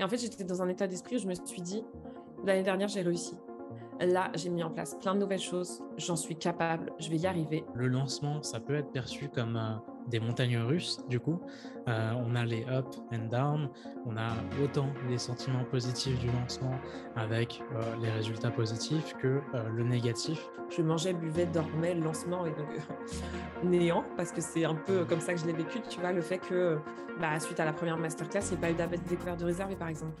Et en fait, j'étais dans un état d'esprit où je me suis dit, l'année dernière, j'ai réussi. Là, j'ai mis en place plein de nouvelles choses. J'en suis capable. Je vais y arriver. Le lancement, ça peut être perçu comme des montagnes russes, du coup. Euh, on a les up and down. On a autant les sentiments positifs du lancement avec euh, les résultats positifs que le négatif. Je mangeais, buvais, dormais, le lancement et donc néant parce que c'est un peu comme ça que je l'ai vécu. Tu vois, le fait que bah, suite à la première masterclass, il n'y a pas eu d'appel découverte de réserve, par exemple.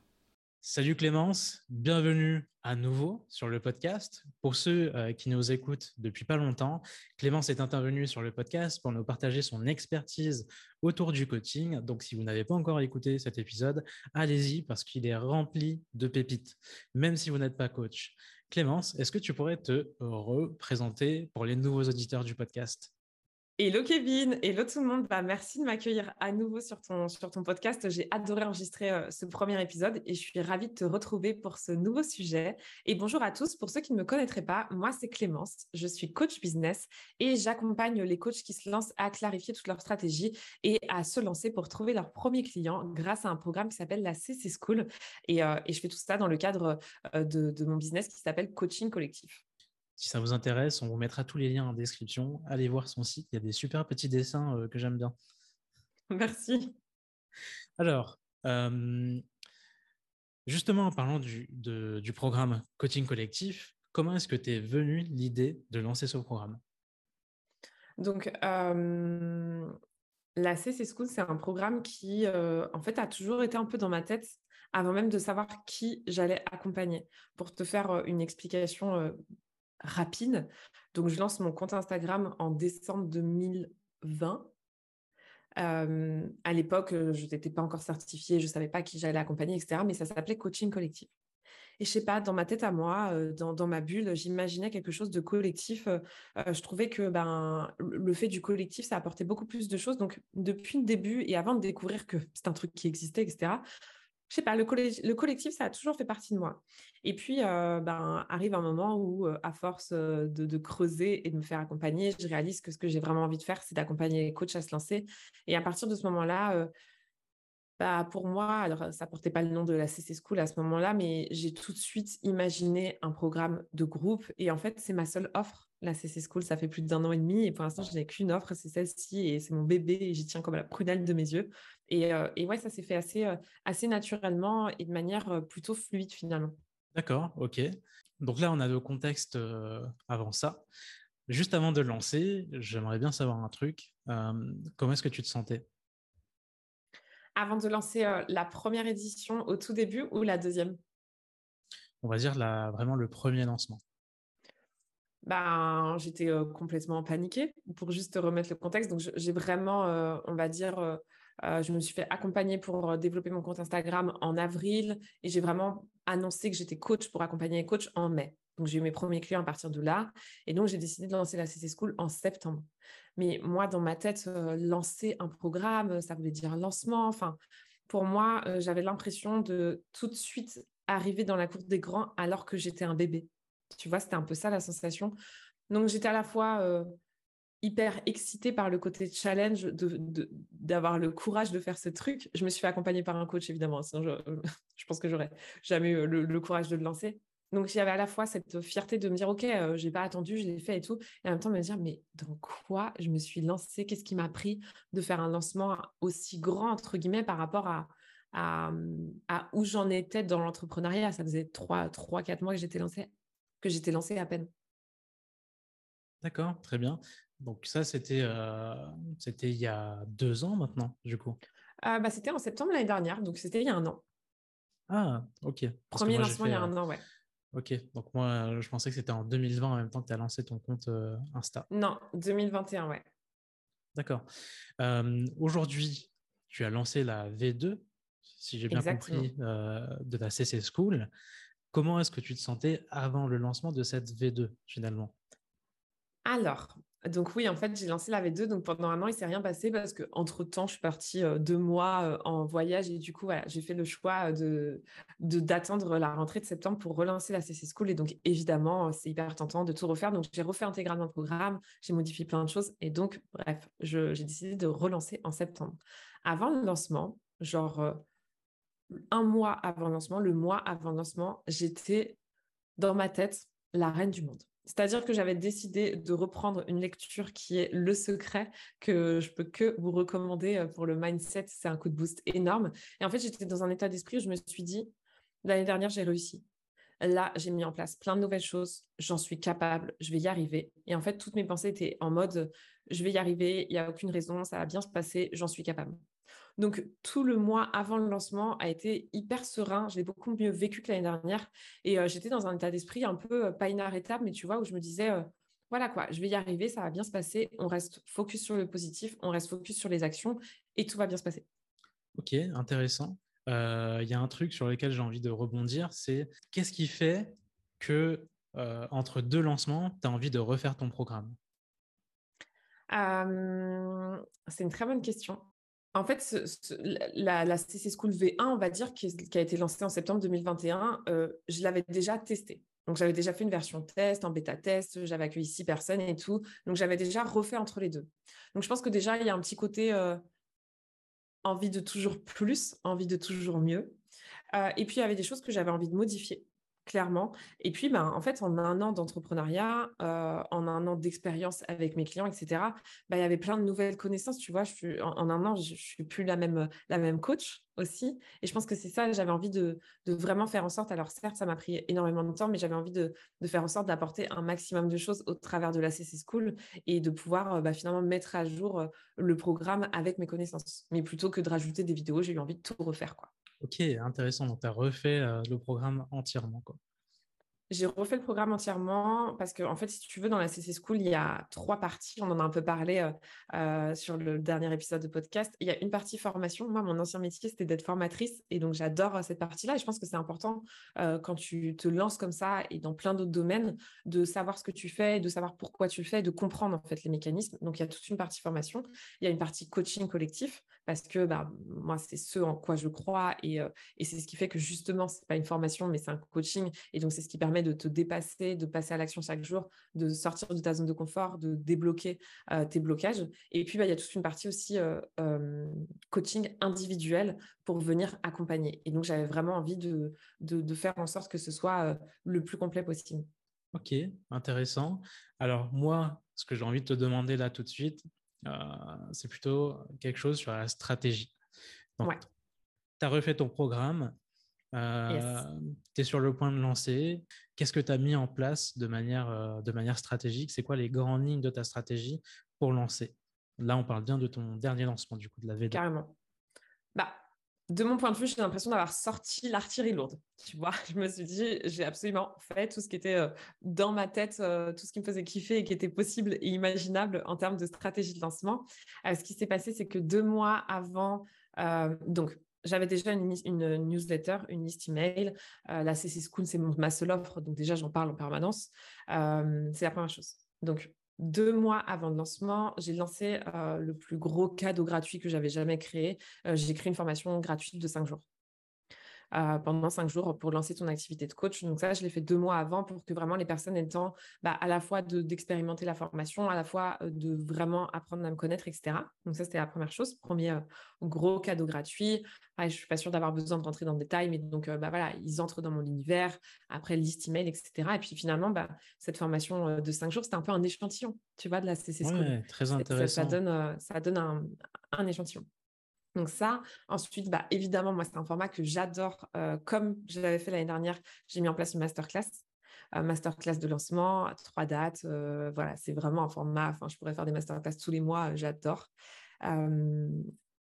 Salut Clémence, bienvenue à nouveau sur le podcast. Pour ceux euh, qui nous écoutent depuis pas longtemps, Clémence est intervenue sur le podcast pour nous partager son expertise autour du coaching. Donc si vous n'avez pas encore écouté cet épisode, allez-y parce qu'il est rempli de pépites, même si vous n'êtes pas coach. Clémence, est-ce que tu pourrais te représenter pour les nouveaux auditeurs du podcast? Hello Kevin, hello tout le monde. Bah, merci de m'accueillir à nouveau sur ton, podcast. J'ai adoré enregistrer euh, ce premier épisode et je suis ravie de te retrouver pour ce nouveau sujet. Et bonjour à tous. Pour ceux qui ne me connaîtraient pas, moi c'est Clémence. Je suis coach business et j'accompagne les coachs qui se lancent à clarifier toute leur stratégie et à se lancer pour trouver leurs premiers clients grâce à un programme qui s'appelle la CC School. Et, euh, et, je fais tout ça dans le cadre euh, de, de mon business qui s'appelle Coaching Collectif. Si ça vous intéresse, on vous mettra tous les liens en description. Allez voir son site, il y a des super petits dessins euh, que j'aime bien. Merci. Alors, euh, justement, en parlant du, du programme Coaching Collectif, comment est-ce que tu es venu l'idée de lancer ce programme? Donc, euh, la CC School, c'est un programme qui, en fait, a toujours été un peu dans ma tête avant même de savoir qui j'allais accompagner. Pour te faire une explication rapide. Donc, je lance mon compte Instagram en décembre 2020. Euh, à l'époque, je n'étais pas encore certifiée, je ne savais pas qui j'allais accompagner, etc. Mais ça s'appelait coaching collectif. Et je sais pas, dans ma tête à moi, euh, dans, ma bulle, j'imaginais quelque chose de collectif. Euh, je trouvais que ben, le fait du collectif, ça apportait beaucoup plus de choses. Donc, depuis le début et avant de découvrir que c'est un truc qui existait, etc., je sais pas, le, le, collectif, ça a toujours fait partie de moi. Et puis, euh, ben, arrive un moment où, euh, à force euh, de, creuser et de me faire accompagner, je réalise que ce que j'ai vraiment envie de faire, c'est d'accompagner les coachs à se lancer. Et à partir de ce moment-là, bah, pour moi, alors ça portait pas le nom de la CC School à ce moment-là, mais j'ai tout de suite imaginé un programme de groupe. Et en fait, c'est ma seule offre. La CC School, ça fait plus d'un an et demi. Et pour l'instant, je n'ai qu'une offre, c'est celle-ci. Et c'est mon bébé. Et j'y tiens comme la prunelle de mes yeux. Et, euh, et ouais, ça s'est fait assez, euh, assez naturellement et de manière euh, plutôt fluide finalement. D'accord, ok. Donc là, on a le contexte avant ça. Juste avant de lancer, j'aimerais bien savoir un truc. comment est-ce que tu te sentais? Avant de lancer la première édition au tout début ou la deuxième? On va dire la, vraiment le premier lancement. Ben, j'étais complètement paniquée pour juste remettre le contexte. Donc, j'ai vraiment, on va dire, je me suis fait accompagner pour développer mon compte Instagram en avril et j'ai vraiment annoncé que j'étais coach pour accompagner les coachs en mai. Donc, j'ai eu mes premiers clients à partir de là. Et donc, j'ai décidé de lancer la CC School en septembre. Mais moi, dans ma tête, lancer un programme, ça voulait dire lancement. Enfin, pour moi, j'avais l'impression de tout de suite arriver dans la cour des grands alors que j'étais un bébé. Tu vois, c'était un peu ça la sensation. Donc, j'étais à la fois euh, hyper excitée par le côté challenge, d'avoir le courage de faire ce truc. Je me suis fait accompagner par un coach, évidemment. Sinon, je, pense que j'aurais jamais eu le courage de le lancer. Donc, avait à la fois cette fierté de me dire, OK, euh, je n'ai pas attendu, je l'ai fait et tout. Et en même temps, me dire, mais dans quoi je me suis lancée? Qu'est-ce qui m'a pris de faire un lancement aussi grand, entre guillemets, par rapport à, à, où j'en étais dans l'entrepreneuriat? Ça faisait trois, trois, quatre mois que j'étais lancée, que j'étais lancée à peine. D'accord, très bien. Donc ça, c'était euh, il y a deux ans maintenant, du coup? Euh, bah, c'était en septembre l'année dernière, donc c'était il y a un an. Ah, ok. Premier lancement il y a un an, ouais. Ok, donc moi, je pensais que c'était en 2020 en même temps que tu as lancé ton compte euh, Insta. Non, 2021, ouais. D'accord. Euh, aujourd'hui, tu as lancé la V2. si j'ai bien compris, de la CC School. Comment est-ce que tu te sentais avant le lancement de cette V2 finalement? Alors, donc oui, en fait, j'ai lancé la V2. Donc pendant un an, il s'est rien passé parce que entre temps, je suis partie deux mois en voyage et du coup, j'ai fait le choix de d'attendre la rentrée de septembre pour relancer la CC School. Et donc évidemment, c'est hyper tentant de tout refaire. Donc j'ai refait intégralement le programme, j'ai modifié plein de choses et donc bref, j'ai décidé de relancer en septembre. Avant le lancement, genre un mois avant lancement, le mois avant lancement, j'étais dans ma tête la reine du monde. C'est-à-dire que j'avais décidé de reprendre une lecture qui est Le Secret, que je peux que vous recommander euh, pour le mindset. C'est un coup de boost énorme. Et en fait, j'étais dans un état d'esprit où je me suis dit, l'année dernière, j'ai réussi. Là, j'ai mis en place plein de nouvelles choses. J'en suis capable. Je vais y arriver. Et en fait, toutes mes pensées étaient en mode, je vais y arriver. Il n'y a aucune raison. Ça va bien se passer. J'en suis capable. Donc, tout le mois avant le lancement a été hyper serein. Je l'ai beaucoup mieux vécu que l'année dernière. Et euh, j'étais dans un état d'esprit un peu euh, pas inarrêtable, mais tu vois, où je me disais, euh, voilà quoi, je vais y arriver, ça va bien se passer. On reste focus sur le positif, on reste focus sur les actions et tout va bien se passer. Ok, intéressant. Il y a un truc sur lequel j'ai envie de rebondir, c'est qu'est-ce qui fait que entre deux lancements, tu as envie de refaire ton programme? C'est une très bonne question. En fait, la, CC School V1, on va dire, qui, a été lancée en septembre 2021, euh, je l'avais déjà testée. Donc, j'avais déjà fait une version test, en bêta test, j'avais accueilli six personnes et tout. Donc, j'avais déjà refait entre les deux. Donc, je pense que déjà, il y a un petit côté euh, envie de toujours plus, envie de toujours mieux. Euh, et puis, il y avait des choses que j'avais envie de modifier clairement. Et puis, ben, en fait, en un an d'entrepreneuriat, euh, en un an d'expérience avec mes clients, etc., ben, il y avait plein de nouvelles connaissances. Tu vois, je suis, en, un an, je ne suis plus la même, coach aussi. Et je pense que c'est ça, j'avais envie de, vraiment faire en sorte, alors certes, ça m'a pris énormément de temps, mais j'avais envie de, faire en sorte d'apporter un maximum de choses au travers de la CC School et de pouvoir euh, bah, finalement mettre à jour euh, le programme avec mes connaissances. Mais plutôt que de rajouter des vidéos, j'ai eu envie de tout refaire. quoi. Ok, intéressant. Donc, tu as refait le programme entièrement. Quoi. J'ai refait le programme entièrement parce que, en fait, si tu veux, dans la CC School, il y a trois parties. On en a un peu parlé euh, euh, sur le dernier épisode de podcast. Il y a une partie formation. Moi, mon ancien métier, c'était d'être formatrice. Et donc, j'adore euh, cette partie-là. Et je pense que c'est important quand tu te lances comme ça et dans plein d'autres domaines de savoir ce que tu fais, de savoir pourquoi tu le fais, de comprendre en fait les mécanismes. Donc, il y a toute une partie formation. Il y a une partie coaching collectif parce que bah, moi, c'est ce en quoi je crois. Et, et c'est ce qui fait que justement, ce n'est pas une formation, mais c'est un coaching. Et donc, c'est ce qui permet de te dépasser, de passer à l'action chaque jour, de sortir de ta zone de confort, de débloquer euh, tes blocages. Et puis, bah, il y a toute une partie aussi euh, euh, coaching individuel pour venir accompagner. Et donc, j'avais vraiment envie de, de, faire en sorte que ce soit le plus complet possible. Ok, intéressant. Alors, moi, ce que j'ai envie de te demander là tout de suite, c'est plutôt quelque chose sur la stratégie. Donc, tu as refait ton programme, euh, tu es sur le point de lancer. Qu'est-ce que tu as mis en place de manière, euh, de manière stratégique? C'est quoi les grandes lignes de ta stratégie pour lancer? Là, on parle bien de ton dernier lancement, du coup, de la V2. Carrément. Bah, de mon point de vue, j'ai l'impression d'avoir sorti l'artillerie lourde. Tu vois, je me suis dit, j'ai absolument fait tout ce qui était euh, dans ma tête, tout ce qui me faisait kiffer et qui était possible et imaginable en termes de stratégie de lancement. ce qui s'est passé, c'est que deux mois avant, donc j'avais déjà une, newsletter, une liste email. Euh, la CC School, c'est ma seule offre, donc déjà, j'en parle en permanence. Euh, c'est la première chose. Donc, deux mois avant le lancement, j'ai lancé euh, le plus gros cadeau gratuit que j'avais jamais créé. j'ai créé une formation gratuite de cinq jours. Euh, pendant cinq jours pour lancer ton activité de coach. Donc ça, je l'ai fait deux mois avant pour que vraiment les personnes aient le temps bah, à la fois d'expérimenter la formation, à la fois de vraiment apprendre à me connaître, etc. Donc ça, c'était la première chose. Premier euh, gros cadeau gratuit. je ne suis pas sûre d'avoir besoin de rentrer dans le détail, mais donc bah, voilà, ils entrent dans mon univers, après liste email, etc. Et puis finalement, bah, cette formation de cinq jours, c'était un peu un échantillon, tu vois, de la CC School. très intéressant. Ça, donne, ça donne un, un échantillon. Donc ça, ensuite, bah, évidemment, moi, c'est un format que j'adore. Euh, comme je l'avais fait l'année dernière, j'ai mis en place une masterclass. Euh, masterclass de lancement, trois dates. Euh, voilà, c'est vraiment un format. Enfin, je pourrais faire des masterclass tous les mois. J'adore.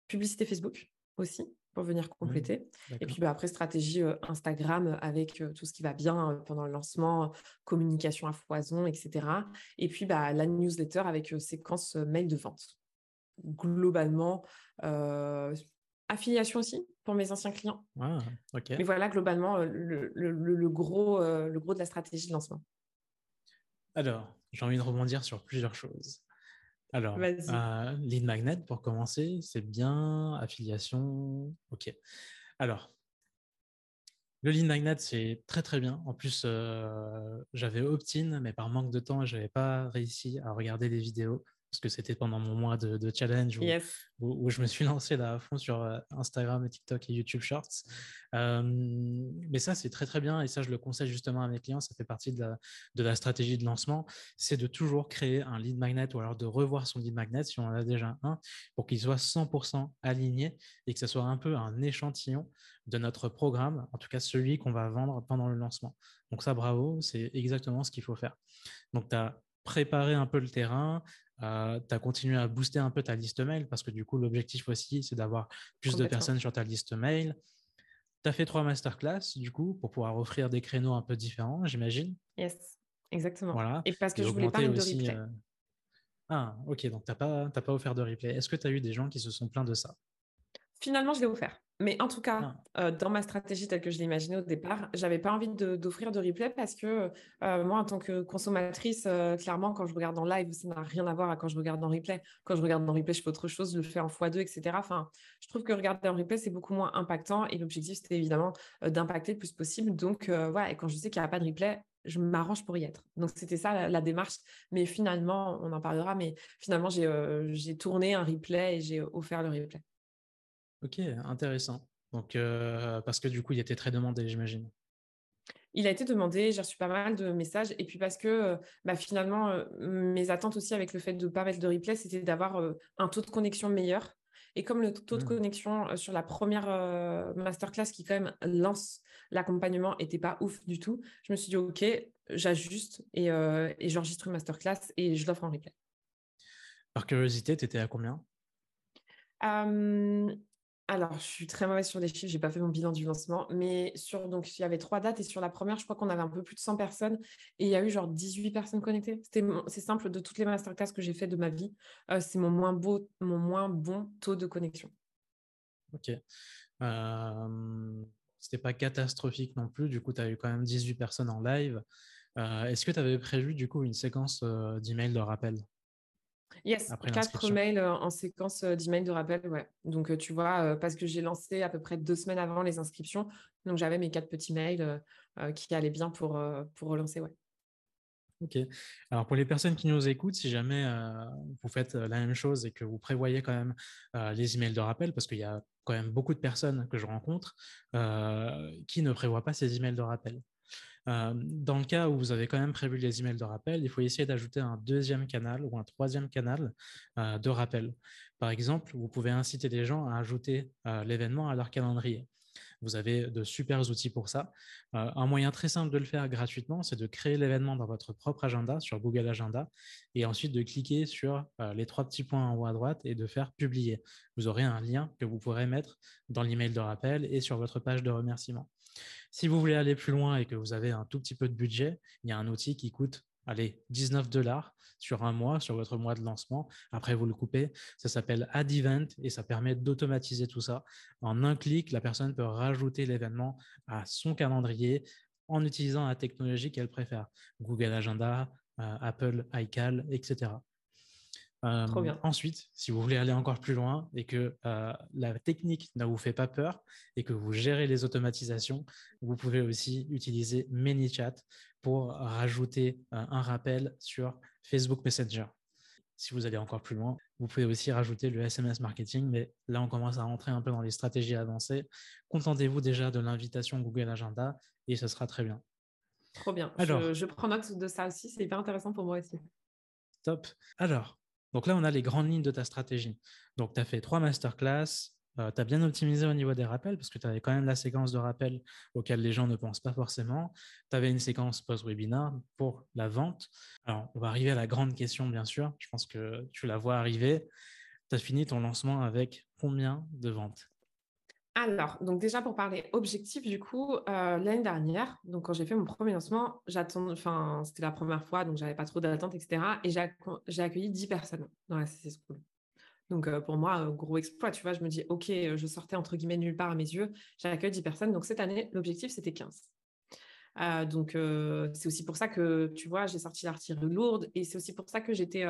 publicité Facebook aussi pour venir mmh, compléter. et puis bah, après, stratégie Instagram avec tout ce qui va bien pendant le lancement, communication à foison, etc. Et puis bah, la newsletter avec séquence mail de vente globalement. Euh, affiliation aussi, pour mes anciens clients. Ah, ok. Mais voilà, globalement, le, gros, le gros de la stratégie de lancement. Alors, j'ai envie de rebondir sur plusieurs choses. Alors, euh, lead magnet pour commencer, c'est bien. Affiliation, ok. Alors, le lead magnet, c'est très très bien. En plus, euh, j'avais opt-in, mais par manque de temps, je n'avais pas réussi à regarder des vidéos parce que c'était pendant mon mois de, challenge où, je me suis lancé là à fond sur euh, Instagram, TikTok et YouTube Shorts. Euh, mais ça, c'est très très bien et ça, je le conseille justement à mes clients. Ça fait partie de la, stratégie de lancement. C'est de toujours créer un lead magnet ou alors de revoir son lead magnet si on en a déjà un pour qu'il soit 100% aligné et que ce soit un peu un échantillon de notre programme, en tout cas celui qu'on va vendre pendant le lancement. Donc ça, bravo, c'est exactement ce qu'il faut faire. Donc tu as préparé un peu le terrain, euh, tu as continué à booster un peu ta liste mail parce que du coup, l'objectif aussi, c'est d'avoir plus de personnes sur ta liste mail. Tu as fait trois masterclass, du coup, pour pouvoir offrir des créneaux un peu différents, j'imagine. Yes, exactement. Voilà. Et parce que je voulais pas de replay. Euh, ah, ok, donc tu n'as pas, pas offert de replay. Est-ce que tu as eu des gens qui se sont plaints de ça? Finalement, je l'ai offert. Mais en tout cas, ah. euh, dans ma stratégie telle que je l'ai imaginée au départ, j'avais pas envie d'offrir de, replay parce que euh, moi, en tant que consommatrice, euh, clairement, quand je regarde en live, ça n'a rien à voir à quand je regarde en replay. Quand je regarde en replay, je fais autre chose, je le fais en x2, etc. Enfin, je trouve que regarder en replay, c'est beaucoup moins impactant et l'objectif, c'était évidemment d'impacter le plus possible. Donc, voilà, et quand je sais qu'il n'y a pas de replay, je m'arrange pour y être. Donc, c'était ça la, la, démarche. Mais finalement, on en parlera, mais finalement, j'ai tourné un replay et j'ai offert le replay. Ok, intéressant. Donc, euh, parce que du coup, il était très demandé, j'imagine. Il a été demandé, j'ai reçu pas mal de messages. Et puis parce que euh, bah, finalement, euh, mes attentes aussi avec le fait de ne pas mettre de replay, c'était d'avoir un taux de connexion meilleur. Et comme le taux de mmh. connexion sur la première masterclass qui quand même lance l'accompagnement n'était pas ouf du tout, je me suis dit, OK, j'ajuste et, et j'enregistre une masterclass et je l'offre en replay. Par curiosité, tu étais à combien? Alors, je suis très mauvaise sur les chiffres, j'ai pas fait mon bilan du lancement, mais sur donc il y avait trois dates et sur la première, je crois qu'on avait un peu plus de 100 personnes et il y a eu genre 18 personnes connectées. C'est simple de toutes les masterclass que j'ai fait de ma vie, euh, c'est mon moins beau mon moins bon taux de connexion. OK. Euh, c'était pas catastrophique non plus, du coup tu as eu quand même 18 personnes en live. Euh, est-ce que tu avais prévu du coup une séquence euh, d'emails de rappel? Yes, quatre mails en séquence d'emails de rappel, ouais. Donc, tu vois, parce que j'ai lancé à peu près deux semaines avant les inscriptions, donc j'avais mes quatre petits mails qui allaient bien pour, pour relancer, ouais. Ok. Alors pour les personnes qui nous écoutent, si jamais vous faites la même chose et que vous prévoyez quand même les emails de rappel, parce qu'il y a quand même beaucoup de personnes que je rencontre qui ne prévoient pas ces emails de rappel. Euh, dans le cas où vous avez quand même prévu les emails de rappel, il faut essayer d'ajouter un deuxième canal ou un troisième canal euh, de rappel. Par exemple, vous pouvez inciter les gens à ajouter euh, l'événement à leur calendrier. Vous avez de super outils pour ça. un moyen très simple de le faire gratuitement, c'est de créer l'événement dans votre propre agenda sur Google Agenda et ensuite de cliquer sur les trois petits points en haut à droite et de faire publier. Vous aurez un lien que vous pourrez mettre dans l'email de rappel et sur votre page de remerciement. Si vous voulez aller plus loin et que vous avez un tout petit peu de budget, il y a un outil qui coûte allez, 19 dollars sur un mois, sur votre mois de lancement. Après, vous le coupez. Ça s'appelle Add Event et ça permet d'automatiser tout ça. En un clic, la personne peut rajouter l'événement à son calendrier en utilisant la technologie qu'elle préfère. Google Agenda, euh, Apple iCal, etc. Euh, ensuite, si vous voulez aller encore plus loin et que euh, la technique ne vous fait pas peur et que vous gérez les automatisations, vous pouvez aussi utiliser ManyChat pour rajouter euh, un rappel sur Facebook Messenger. Si vous allez encore plus loin, vous pouvez aussi rajouter le SMS marketing, mais là, on commence à rentrer un peu dans les stratégies avancées. Contentez-vous déjà de l'invitation Google Agenda et ce sera très bien. Trop bien. Alors, je prends note de ça aussi. C'est hyper intéressant pour moi aussi. Top. Alors, donc là, on a les grandes lignes de ta stratégie. Donc, tu as fait trois masterclass, euh, tu as bien optimisé au niveau des rappels parce que tu avais quand même la séquence de rappels auxquels les gens ne pensent pas forcément. Tu avais une séquence post-webinar pour la vente. Alors, on va arriver à la grande question, bien sûr. Je pense que tu la vois arriver. Tu as fini ton lancement avec combien de ventes? Alors, donc déjà pour parler objectif, du coup, euh, l'année dernière, donc quand j'ai fait mon premier lancement, j'attends, enfin, c'était la première fois, donc j'avais pas trop d'attente, etc. Et j'ai accueilli 10 personnes dans la CC School. Donc, pour moi, gros exploit, tu vois, je me dis, OK, je sortais entre guillemets nulle part à mes yeux, j'accueille 10 personnes. Donc, cette année, l'objectif, c'était 15. donc, c'est aussi pour ça que, tu vois, j'ai sorti l'artillerie lourde et c'est aussi pour ça que j'étais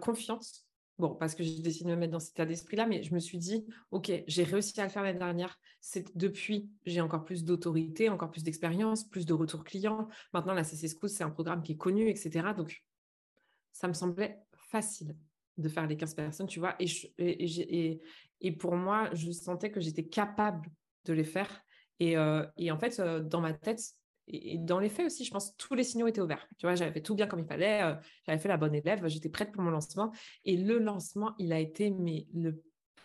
confiante. Bon, parce que j'ai décidé de me mettre dans cet état d'esprit-là, mais je me suis dit, OK, j'ai réussi à le faire l'année dernière. C'est depuis, j'ai encore plus d'autorité, encore plus d'expérience, plus de retours clients. Maintenant, la CC School, c'est un programme qui est connu, etc. Donc, ça me semblait facile de faire les 15 personnes, tu vois. Et, et, pour moi, je sentais que j'étais capable de les faire. Et, euh, en fait, euh, dans ma tête, et dans les faits aussi, je pense que tous les signaux étaient ouverts. Tu vois, j'avais fait tout bien comme il fallait, euh, j'avais fait la bonne élève, j'étais prête pour mon lancement. Et le lancement, il a été le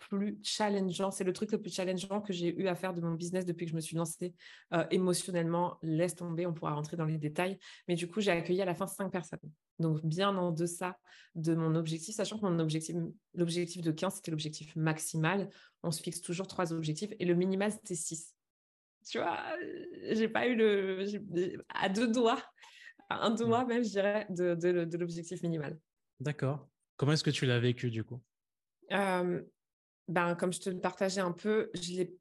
plus challengeant. C'est le truc le plus challengeant que j'ai eu à faire de mon business depuis que je me suis lancée euh, émotionnellement. Laisse tomber, on pourra rentrer dans les détails. Mais du coup, j'ai accueilli à la fin cinq personnes. Donc, bien en deçà de mon objectif, sachant que mon objectif, l'objectif de 15, c'était l'objectif maximal. On se fixe toujours trois objectifs et le minimal, c'était 6. Tu vois, j'ai pas eu le. à deux doigts, un doigt même, je dirais, de, de, l'objectif minimal. D'accord. Comment est-ce que tu l'as vécu du coup? Euh, ben, comme je te le partageais un peu, je l'ai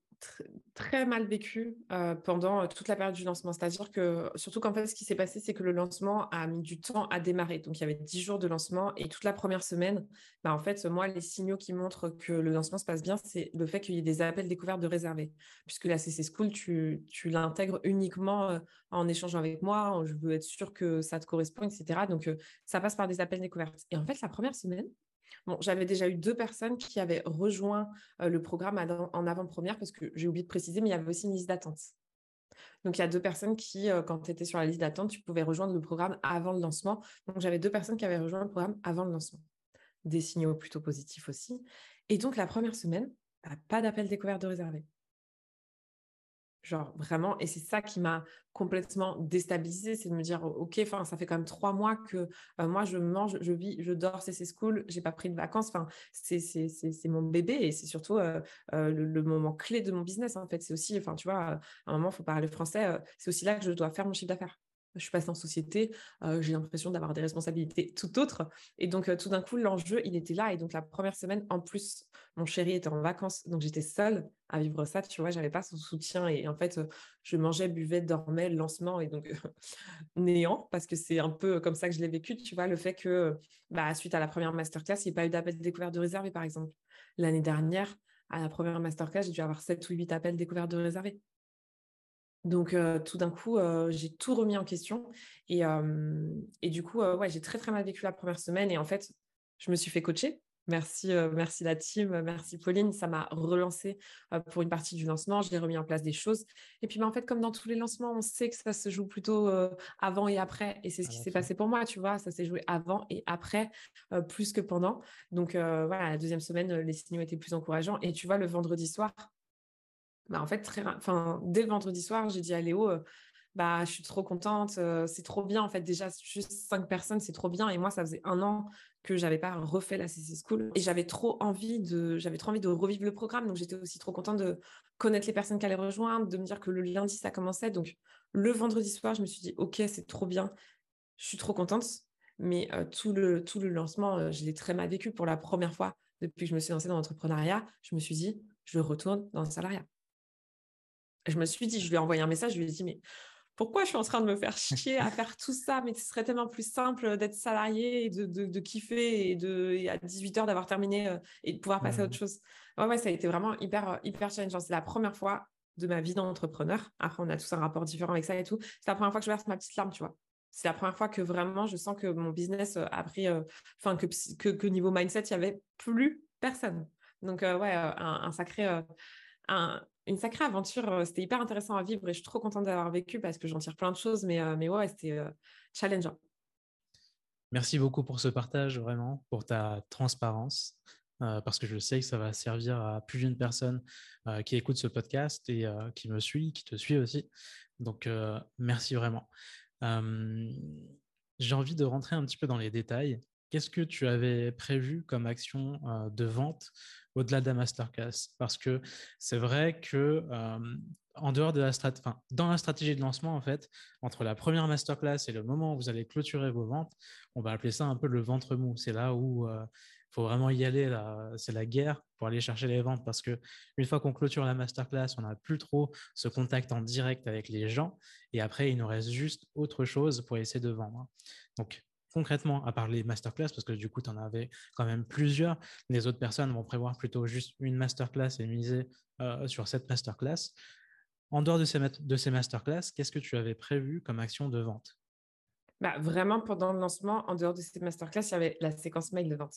très mal vécu euh, pendant euh, toute la période du lancement. C'est-à-dire que, surtout qu'en fait, ce qui s'est passé, c'est que le lancement a mis du temps à démarrer. Donc, il y avait 10 jours de lancement et toute la première semaine, ben, en fait, moi, les signaux qui montrent que le lancement se passe bien, c'est le fait qu'il y ait des appels découvertes de réservés. Puisque la CC School, tu, tu l'intègres uniquement euh, en échangeant avec moi. Je veux être sûr que ça te correspond, etc. Donc, ça passe par des appels découvertes. Et en fait, la première semaine, J'avais déjà eu deux personnes qui avaient rejoint le programme en avant-première parce que j'ai oublié de préciser, mais il y avait aussi une liste d'attente. Donc, il y a deux personnes qui, quand tu étais sur la liste d'attente, tu pouvais rejoindre le programme avant le lancement. Donc, j'avais deux personnes qui avaient rejoint le programme avant le lancement. Des signaux plutôt positifs aussi. Et donc, la première semaine, bah, pas d'appel découvert de réservé. Genre vraiment, et c'est ça qui m'a complètement déstabilisée, c'est de me dire, ok, enfin, ça fait quand même trois mois que euh, moi je mange, je vis, je dors, c'est school, j'ai pas pris de vacances, enfin, c'est mon bébé et c'est surtout euh, euh, le, moment clé de mon business en fait. C'est aussi, enfin, tu vois, à un moment, il faut parler français, c'est aussi là que je dois faire mon chiffre d'affaires je suis passée en société, j'ai l'impression d'avoir des responsabilités tout autres. Et donc, tout d'un coup, l'enjeu, il était là. Et donc, la première semaine, en plus, mon chéri était en vacances. Donc, j'étais seule à vivre ça. Tu vois, j'avais pas son soutien. Et en fait, je mangeais, buvais, dormais, lancement. Et donc, néant, parce que c'est un peu comme ça que je l'ai vécu. Tu vois, le fait que, bah, suite à la première masterclass, il n'y ait pas eu d'appel découvert de réservé, par exemple. L'année dernière, à la première masterclass, j'ai dû avoir 7 ou 8 appels découverts de réservé. Donc, tout d'un coup, j'ai tout remis en question. Et, et du coup, ouais, j'ai très, très mal vécu la première semaine. Et en fait, je me suis fait coacher. Merci, merci la team, merci Pauline. Ça m'a relancé pour une partie du lancement. J'ai remis en place des choses. Et puis, bah, en fait, comme dans tous les lancements, on sait que ça se joue plutôt avant et après. Et c'est ce qui s'est passé pour moi, tu vois. Ça s'est joué avant et après, plus que pendant. Donc, voilà, la deuxième semaine, les signaux étaient plus encourageants. Et tu vois, le vendredi soir, bah, en fait, très, enfin, dès le vendredi soir, j'ai dit à Léo, euh, bah, je suis trop contente, c'est trop bien. En fait, déjà, juste cinq personnes, c'est trop bien. Et moi, ça faisait un an que j'avais pas refait la CC School et j'avais trop envie de, j'avais trop envie de revivre le programme. Donc, j'étais aussi trop contente de connaître les personnes qui allaient rejoindre, de me dire que le lundi, ça commençait. Donc, le vendredi soir, je me suis dit, OK, c'est trop bien. Je suis trop contente. Mais tout, le, tout le lancement, je l'ai très mal vécu pour la première fois depuis que je me suis lancée dans l'entrepreneuriat. Je me suis dit, je retourne dans le salariat je me suis dit, je lui ai envoyé un message, je lui ai dit, mais pourquoi je suis en train de me faire chier à faire tout ça? Mais ce serait tellement plus simple d'être salarié et de, de, kiffer et, de, à 18 heures d'avoir terminé euh, et de pouvoir passer à autre chose. Ouais, ouais, ça a été vraiment hyper, hyper challengeant. C'est la première fois de ma vie d'entrepreneur. Après, on a tous un rapport différent avec ça et tout. C'est la première fois que je verse ma petite larme, tu vois. C'est la première fois que vraiment je sens que mon business euh, a pris, euh, enfin, que, que, niveau mindset, il n'y avait plus personne. Donc, ouais, un, un sacré. Un, une sacrée aventure. C'était hyper intéressant à vivre et je suis trop contente d'avoir vécu parce que j'en tire plein de choses. Mais, mais ouais, c'était challengeant. Merci beaucoup pour ce partage, vraiment, pour ta transparence, parce que je sais que ça va servir à plus d'une personne qui écoute ce podcast et qui me suit, qui te suit aussi. Donc, merci vraiment. J'ai envie de rentrer un petit peu dans les détails. Qu'est-ce que tu avais prévu comme action de vente au-delà de la masterclass Parce que c'est vrai que en dehors de la dans la stratégie de lancement, en fait, entre la première masterclass et le moment où vous allez clôturer vos ventes, on va appeler ça un peu le ventre mou. C'est là où faut vraiment y aller. C'est la guerre pour aller chercher les ventes parce que une fois qu'on clôture la masterclass, on n'a plus trop ce contact en direct avec les gens. Et après, il nous reste juste autre chose pour essayer de vendre. Donc, concrètement, à part les masterclass, parce que du coup, tu en avais quand même plusieurs, les autres personnes vont prévoir plutôt juste une masterclass et miser euh, sur cette masterclass. En dehors de ces, masterclass, qu'est-ce que tu avais prévu comme action de vente? Bah, Vraiment, pendant le lancement, en dehors de ces masterclass, il y avait la séquence mail de vente.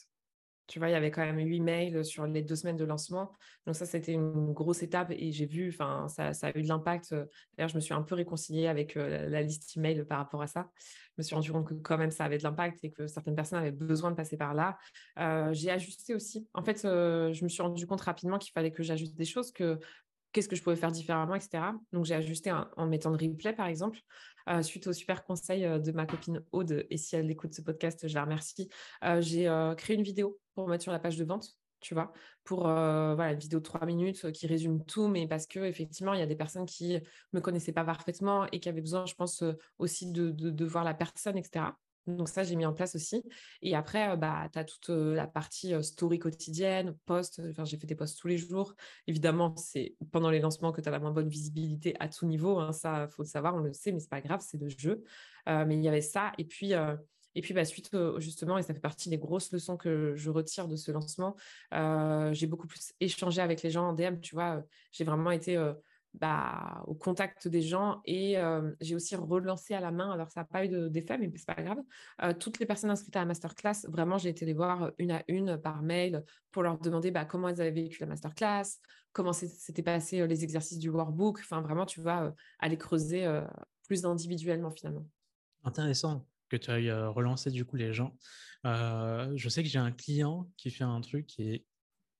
Tu vois, il y avait quand même huit mails sur les deux semaines de lancement. Donc ça, c'était une grosse étape et j'ai vu, enfin, ça, ça, a eu de l'impact. D'ailleurs, je me suis un peu réconciliée avec la liste email par rapport à ça. Je me suis rendu compte que quand même, ça avait de l'impact et que certaines personnes avaient besoin de passer par là. j'ai ajusté aussi. En fait, je me suis rendu compte rapidement qu'il fallait que j'ajuste des choses, que qu'est-ce que je pouvais faire différemment, etc. Donc, j'ai ajusté en mettant le replay, par exemple. Euh, suite au super conseil euh, de ma copine Aude, et si elle écoute ce podcast, je la remercie, euh, j'ai créé une vidéo pour mettre sur la page de vente tu vois, pour voilà, une vidéo de trois minutes qui résume tout, mais parce que effectivement, il y a des personnes qui me connaissaient pas parfaitement et qui avaient besoin, je pense, aussi de, voir la personne, etc. Donc ça, j'ai mis en place aussi. Et après, bah, tu as toute la partie story quotidienne, post. Enfin, j'ai fait des posts tous les jours. Évidemment, c'est pendant les lancements que tu as la moins bonne visibilité à tout niveau. Hein. Ça, faut le savoir, on le sait, mais c'est pas grave, c'est le jeu. mais il y avait ça. Et puis, et puis bah, suite justement, et ça fait partie des grosses leçons que je retire de ce lancement, j'ai beaucoup plus échangé avec les gens en DM. Tu vois, j'ai vraiment été bah, au contact des gens et j'ai aussi relancé à la main, alors ça n'a pas eu d'effet, mais c'est pas grave, toutes les personnes inscrites à la masterclass, vraiment j'ai été les voir une à une par mail pour leur demander bah, comment elles avaient vécu la masterclass, comment s'étaient passés les exercices du workbook, enfin vraiment tu vas aller creuser plus individuellement finalement. Intéressant que tu aies relancé du coup les gens. je sais que j'ai un client qui fait un truc qui est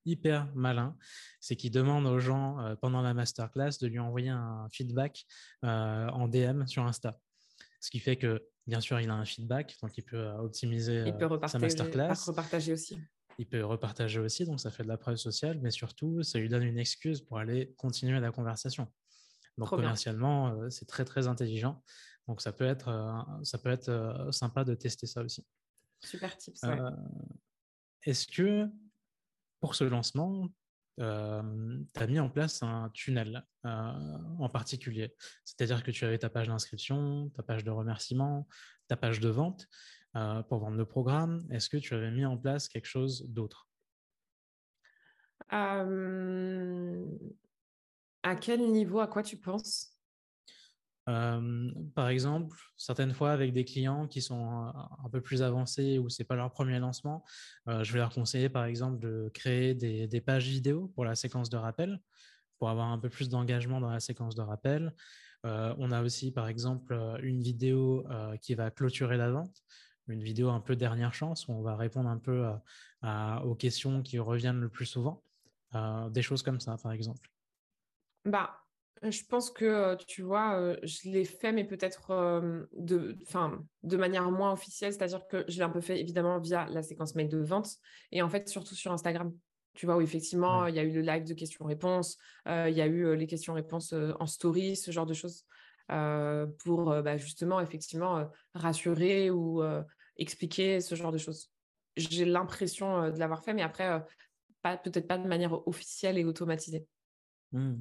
hyper malin, c'est qu'il demande aux gens euh, pendant la masterclass de lui envoyer un feedback euh, en DM sur Insta. Ce qui fait que, bien sûr, il a un feedback, donc il peut euh, optimiser il peut sa masterclass. repartager aussi. Il peut repartager aussi, donc ça fait de la preuve sociale, mais surtout, ça lui donne une excuse pour aller continuer la conversation. Donc commercialement, c'est très très intelligent. Donc ça peut être, ça peut être sympa de tester ça aussi. Super tips. Est-ce que pour ce lancement, tu as mis en place un tunnel en particulier. C'est-à-dire que tu avais ta page d'inscription, ta page de remerciement, ta page de vente pour vendre le programme. Est-ce que tu avais mis en place quelque chose d'autre? À quel niveau, à quoi tu penses? Par exemple, certaines fois avec des clients qui sont un peu plus avancés ou c'est pas leur premier lancement, je vais leur conseiller par exemple de créer des, pages vidéo pour la séquence de rappel, pour avoir un peu plus d'engagement dans la séquence de rappel. on a aussi par exemple une vidéo qui va clôturer la vente, une vidéo un peu dernière chance où on va répondre un peu aux questions qui reviennent le plus souvent, des choses comme ça par exemple. Bah, je pense que, tu vois, je l'ai fait, mais peut-être de, de manière moins officielle, c'est-à-dire que je l'ai un peu fait évidemment via la séquence mail de vente et en fait surtout sur Instagram. Tu vois, où effectivement, il y a eu le live de questions-réponses, il y a eu les questions-réponses en story, ce genre de choses, pour bah, justement, effectivement, rassurer ou expliquer ce genre de choses. J'ai l'impression de l'avoir fait, mais après, peut-être pas de manière officielle et automatisée. Mmh.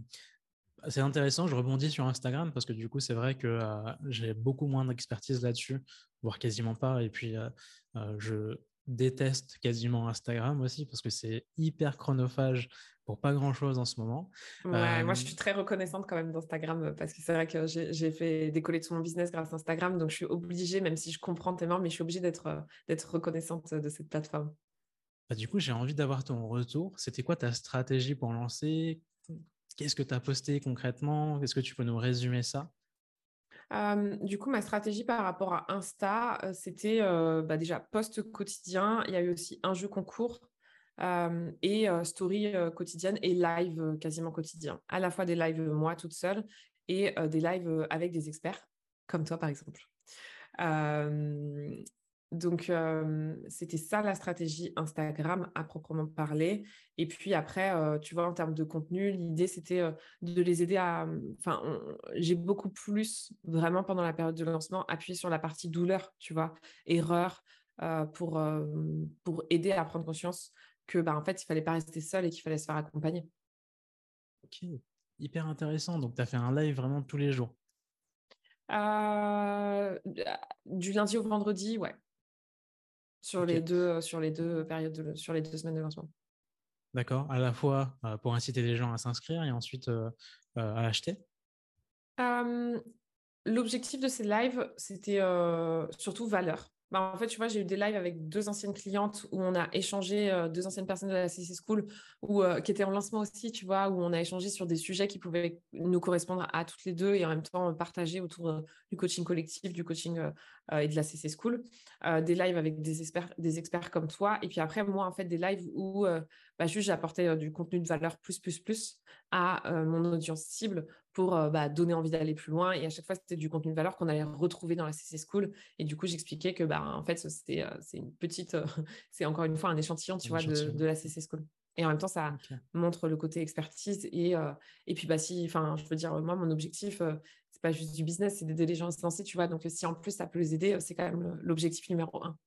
C'est intéressant, je rebondis sur Instagram parce que du coup, c'est vrai que euh, j'ai beaucoup moins d'expertise là-dessus, voire quasiment pas. Et puis, euh, euh, je déteste quasiment Instagram aussi parce que c'est hyper chronophage pour pas grand-chose en ce moment. Ouais, moi, je suis très reconnaissante quand même d'Instagram parce que c'est vrai que j'ai fait décoller tout mon business grâce à Instagram. Donc, je suis obligée, même si je comprends tellement, mais je suis obligée d'être reconnaissante de cette plateforme. Bah, du coup, j'ai envie d'avoir ton retour. C'était quoi ta stratégie pour lancer? Qu'est-ce que tu as posté concrètement? Est-ce que tu peux nous résumer ça? Du coup, ma stratégie par rapport à Insta, c'était bah, déjà post quotidien. Il y a eu aussi un jeu concours et story quotidienne et live quasiment quotidien. À la fois des lives moi toute seule et des lives avec des experts, comme toi par exemple. Donc, c'était ça la stratégie Instagram à proprement parler. Et puis après, tu vois, en termes de contenu, l'idée, c'était de les aider à... Enfin, j'ai beaucoup plus, vraiment, pendant la période de lancement, appuyé sur la partie douleur, tu vois, erreur, pour, pour aider à prendre conscience que bah, en fait, il fallait pas rester seul et qu'il fallait se faire accompagner. Ok, hyper intéressant. Donc, tu as fait un live vraiment tous les jours Du lundi au vendredi, ouais. Sur, les, deux, sur les deux périodes, sur les deux semaines de lancement. D'accord, à la fois pour inciter les gens à s'inscrire et ensuite à acheter L'objectif de ces lives, c'était surtout valeur. Bah, en fait, tu vois, j'ai eu des lives avec deux anciennes clientes où on a échangé, euh, deux anciennes personnes de la CC School, où, euh, qui étaient en lancement aussi, tu vois, où on a échangé sur des sujets qui pouvaient nous correspondre à toutes les deux et en même temps partager autour euh, du coaching collectif, du coaching et de la CC School. des lives avec des experts, des experts comme toi. Et puis après, moi, en fait, des lives où bah, juste j'apportais du contenu de valeur plus, plus, plus à mon audience cible pour bah, donner envie d'aller plus loin. Et à chaque fois, c'était du contenu de valeur qu'on allait retrouver dans la CC School. Et du coup, j'expliquais que, bah, en fait, c'est une petite, c'est encore une fois un échantillon, tu vois, de, la CC School. Et en même temps, ça montre le côté expertise. Et, et puis, bah, si, enfin, je veux dire, moi, mon objectif, c'est pas juste du business, c'est d'aider les gens à se lancer, tu vois. Donc, si en plus, ça peut les aider, c'est quand même l'objectif numéro un.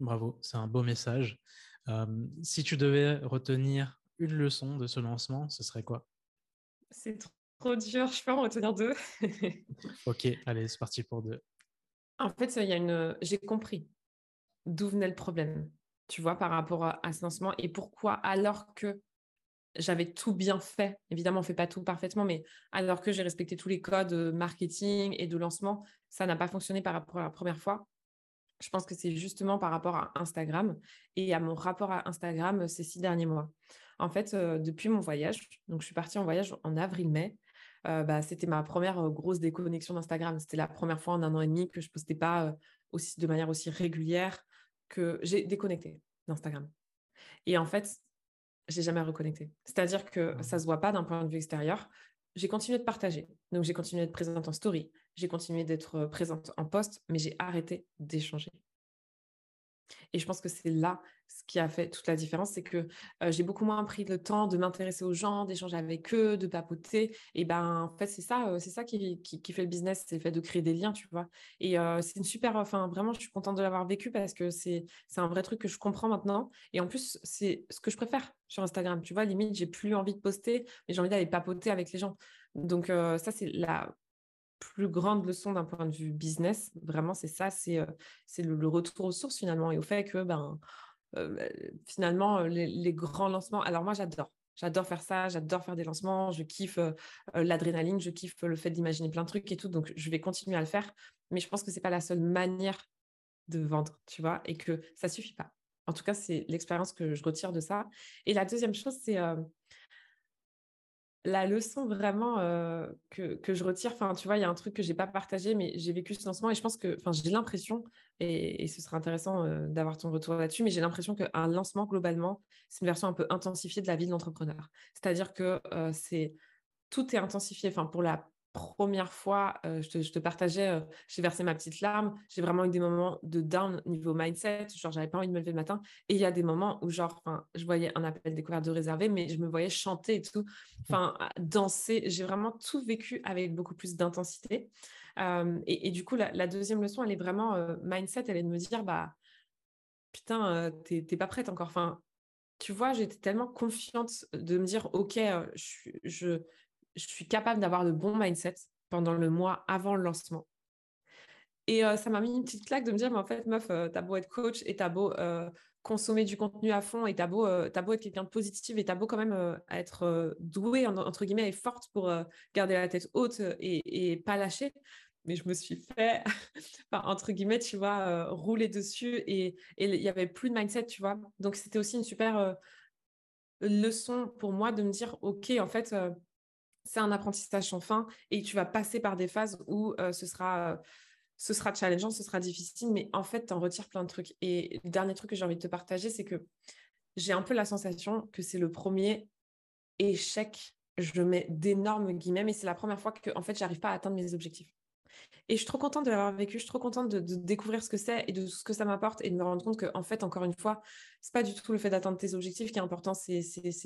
Bravo, c'est un beau message. si tu devais retenir une leçon de ce lancement, ce serait quoi? C'est trop dur, je peux en retenir deux. ok, allez, c'est parti pour deux. En fait, il y a une... j'ai compris d'où venait le problème, tu vois, par rapport à, ce lancement et pourquoi, alors que j'avais tout bien fait, évidemment, on ne fait pas tout parfaitement, mais alors que j'ai respecté tous les codes marketing et de lancement, ça n'a pas fonctionné par rapport à la première fois. Je pense que c'est justement par rapport à Instagram et à mon rapport à Instagram ces six derniers mois. En fait, euh, depuis mon voyage, donc je suis partie en voyage en avril-mai, euh, bah, c'était ma première euh, grosse déconnexion d'Instagram. C'était la première fois en un an et demi que je postais pas aussi de manière aussi régulière que j'ai déconnecté d'Instagram. Et en fait, j'ai jamais reconnecté. C'est-à-dire que ça ne se voit pas d'un point de vue extérieur. J'ai continué de partager. Donc, j'ai continué d'être présente en story. J'ai continué d'être présente en post, mais j'ai arrêté d'échanger. Et je pense que c'est là ce qui a fait toute la différence, c'est que j'ai beaucoup moins pris le temps de m'intéresser aux gens, d'échanger avec eux, de papoter. Et ben en fait c'est ça, c'est ça qui, fait le business, c'est le fait de créer des liens, tu vois. Et c'est une super, enfin vraiment je suis contente de l'avoir vécu parce que c'est c'est un vrai truc que je comprends maintenant. Et en plus c'est ce que je préfère sur Instagram, tu vois. Limite j'ai plus envie de poster, mais j'ai envie d'aller papoter avec les gens. Donc ça c'est la plus grande leçon d'un point de vue business, vraiment, c'est ça, c'est c'est le, retour aux sources finalement et au fait que ben, finalement, les, grands lancements, alors moi j'adore. J'adore faire ça, j'adore faire des lancements, je kiffe l'adrénaline, je kiffe le fait d'imaginer plein de trucs et tout, donc je vais continuer à le faire. Mais je pense que c'est pas la seule manière de vendre, tu vois, et que ça suffit pas. En tout cas, c'est l'expérience que je retire de ça. Et la deuxième chose, c'est la leçon vraiment que, je retire, enfin, tu vois, il y a un truc que j'ai pas partagé, mais j'ai vécu ce lancement et je pense que, j'ai l'impression, et, ce sera intéressant d'avoir ton retour là-dessus, mais j'ai l'impression qu'un lancement, globalement, c'est une version un peu intensifiée de la vie de l'entrepreneur. C'est-à-dire que c'est tout est intensifié. Enfin, pour la première fois, euh, je, te, je, te, partageais, euh, j'ai versé ma petite larme, j'ai vraiment eu des moments de down niveau mindset, genre j'avais pas envie de me lever le matin, et il y a des moments où genre, je voyais un appel découvert de réservé, mais je me voyais chanter et tout, enfin danser, j'ai vraiment tout vécu avec beaucoup plus d'intensité. Euh, et, du coup, la, deuxième leçon, elle est vraiment mindset, elle est de me dire, bah putain, t'es pas prête encore, enfin tu vois, j'étais tellement confiante de me dire, OK, je, je, je suis capable d'avoir le bon mindset pendant le mois avant le lancement. Et euh, ça m'a mis une petite claque de me dire, mais en fait, meuf, euh, t'as beau être coach et t'as beau euh, consommer du contenu à fond et t'as beau, beau être quelqu'un de positif et t'as beau quand même être douée, entre guillemets, et forte pour garder la tête haute et, pas lâcher. Mais je me suis fait, entre guillemets, tu vois, rouler dessus et il n'y avait plus de mindset, tu vois. Donc, c'était aussi une super leçon pour moi de me dire, OK, en fait, c'est un apprentissage sans fin et tu vas passer par des phases où euh, ce sera... Euh, ce sera challengeant, ce sera difficile, mais en fait, tu en retires plein de trucs. Et le dernier truc que j'ai envie de te partager, c'est que j'ai un peu la sensation que c'est le premier échec, je mets d'énormes guillemets, mais c'est la première fois que en fait, j'arrive pas à atteindre mes objectifs. Et je suis trop contente de l'avoir vécu, je suis trop contente de, découvrir ce que c'est et de ce que ça m'apporte et de me rendre compte qu'en en fait, encore une fois, c'est pas du tout le fait d'atteindre tes objectifs qui est important, c'est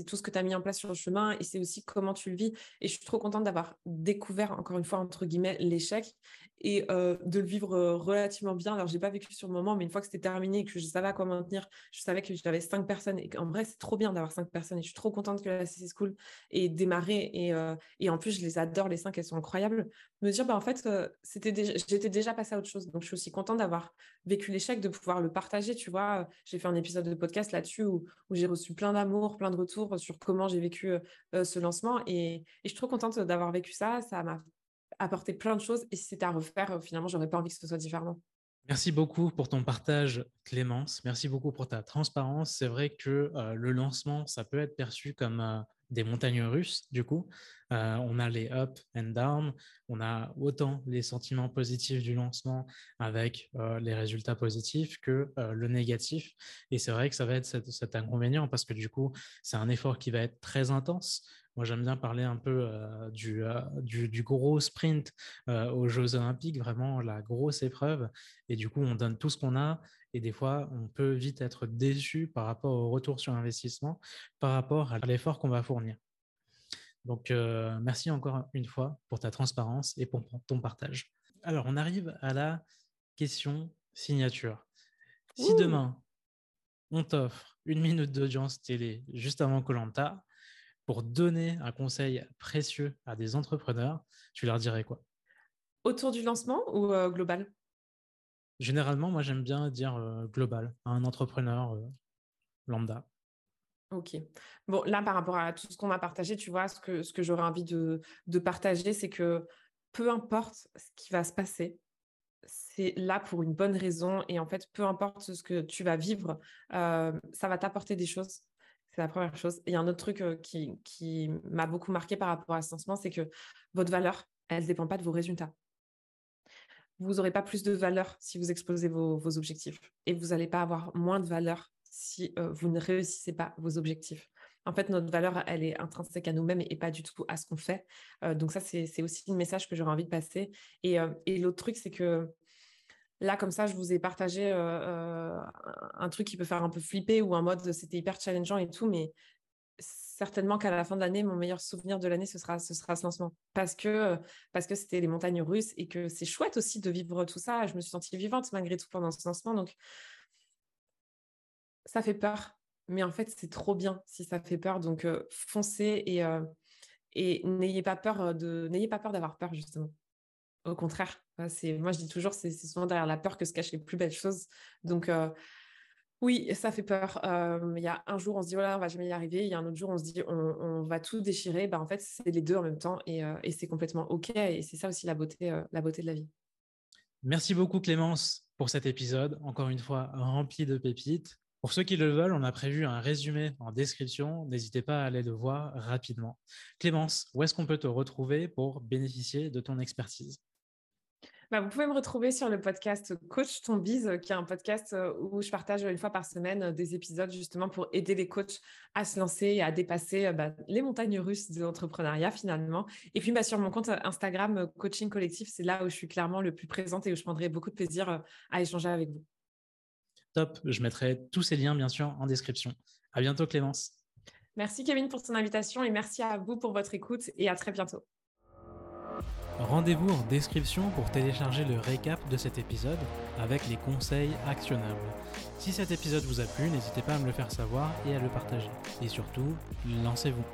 tout ce que tu as mis en place sur le chemin et c'est aussi comment tu le vis. Et je suis trop contente d'avoir découvert, encore une fois, entre guillemets, l'échec et de le vivre relativement bien. Alors, je n'ai pas vécu sur le moment, mais une fois que c'était terminé et que je savais à quoi m'en je savais que j'avais cinq personnes. Et en vrai, c'est trop bien d'avoir cinq personnes. Et je suis trop contente que la CC School ait démarré. Et, en plus, je les adore, les cinq, elles sont incroyables. Me dire, bah, en fait, j'étais déjà passée à autre chose. Donc, je suis aussi contente d'avoir vécu l'échec, de pouvoir le partager. Tu vois, j'ai fait un épisode de podcast là-dessus où, où j'ai reçu plein d'amour, plein de retours sur comment j'ai vécu ce lancement. Et, et je suis trop contente d'avoir vécu ça. Ça m'a apporter plein de choses. Et si c'était à refaire, euh, finalement, j'aurais pas envie que ce soit différemment. Merci beaucoup pour ton partage, Clémence. Merci beaucoup pour ta transparence. C'est vrai que euh, le lancement, ça peut être perçu comme euh, des montagnes russes, du coup. on a les up and down, on a autant les sentiments positifs du lancement avec les résultats positifs que le négatif. Et c'est vrai que ça va être cet inconvénient parce que du coup, c'est un effort qui va être très intense. Moi, j'aime bien parler un peu du, du, gros sprint aux Jeux Olympiques, vraiment la grosse épreuve. Et du coup, on donne tout ce qu'on a. Et des fois, on peut vite être déçu par rapport au retour sur investissement, par rapport à l'effort qu'on va fournir. Donc, merci encore une fois pour ta transparence et pour ton partage. Alors, on arrive à la question signature. Si demain, on t'offre une minute d'audience télé juste avant Colanta, pour donner un conseil précieux à des entrepreneurs, tu leur dirais quoi? Autour du lancement ou euh, global? Généralement, moi, j'aime bien dire euh, global à un entrepreneur euh, lambda. Ok. Bon, là, par rapport à tout ce qu'on a partagé, tu vois, ce que, ce que j'aurais envie de, de partager, c'est que peu importe ce qui va se passer, c'est là pour une bonne raison. Et en fait, peu importe ce que tu vas vivre, ça va t'apporter des choses. C'est la première chose. Et un autre truc euh, qui, qui m'a beaucoup marqué par rapport à ce lancement, c'est que votre valeur, elle ne dépend pas de vos résultats. Vous n'aurez pas plus de valeur si vous exposez vos, objectifs. Et vous n'allez pas avoir moins de valeur si vous ne réussissez pas vos objectifs. En fait, notre valeur, elle est intrinsèque à nous-mêmes et pas du tout à ce qu'on fait. Donc ça, c'est aussi un message que j'aurais envie de passer. Et, l'autre truc, c'est que Là, comme ça, je vous ai partagé un truc qui peut faire un peu flipper ou un mode c'était hyper challengeant et tout, mais certainement qu'à la fin de l'année, mon meilleur souvenir de l'année, ce sera, ce sera ce lancement. Parce que parce que c'était les montagnes russes et que c'est chouette aussi de vivre tout ça. Je me suis sentie vivante malgré tout pendant ce lancement. Donc, ça fait peur. Mais en fait, c'est trop bien si ça fait peur. Donc, euh, foncez et, et n'ayez pas peur de n'ayez pas peur d'avoir peur, justement. Au contraire, c'est moi je dis toujours, c'est souvent derrière la peur que se cachent les plus belles choses. Donc oui, ça fait peur. Il y a un jour, on se dit, voilà, on va jamais y arriver. Il y a un autre jour, on se dit, on, va tout déchirer. Bah, en fait, c'est les deux en même temps et, c'est complètement OK. Et c'est ça aussi la beauté, la beauté de la vie. Merci beaucoup, Clémence, pour cet épisode. Encore une fois, rempli de pépites. Pour ceux qui le veulent, on a prévu un résumé en description. N'hésitez pas à aller le voir rapidement. Clémence, où est-ce qu'on peut te retrouver pour bénéficier de ton expertise? Bah, vous pouvez me retrouver sur le podcast Coach Ton Biz, qui est un podcast euh, où je partage une fois par semaine euh, des épisodes justement pour aider les coachs à se lancer et à dépasser euh, bah, les montagnes russes de l'entrepreneuriat finalement. Et puis bah, sur mon compte Instagram Coaching Collectif, c'est là où je suis clairement le plus présente et où je prendrai beaucoup de plaisir à échanger avec vous. Top, je mettrai tous ces liens bien sûr en description. À bientôt Clémence. Merci Kevin pour ton invitation et merci à vous pour votre écoute et à très bientôt. Rendez-vous en description pour télécharger le récap de cet épisode avec les conseils actionnables. Si cet épisode vous a plu, n'hésitez pas à me le faire savoir et à le partager. Et surtout, lancez-vous.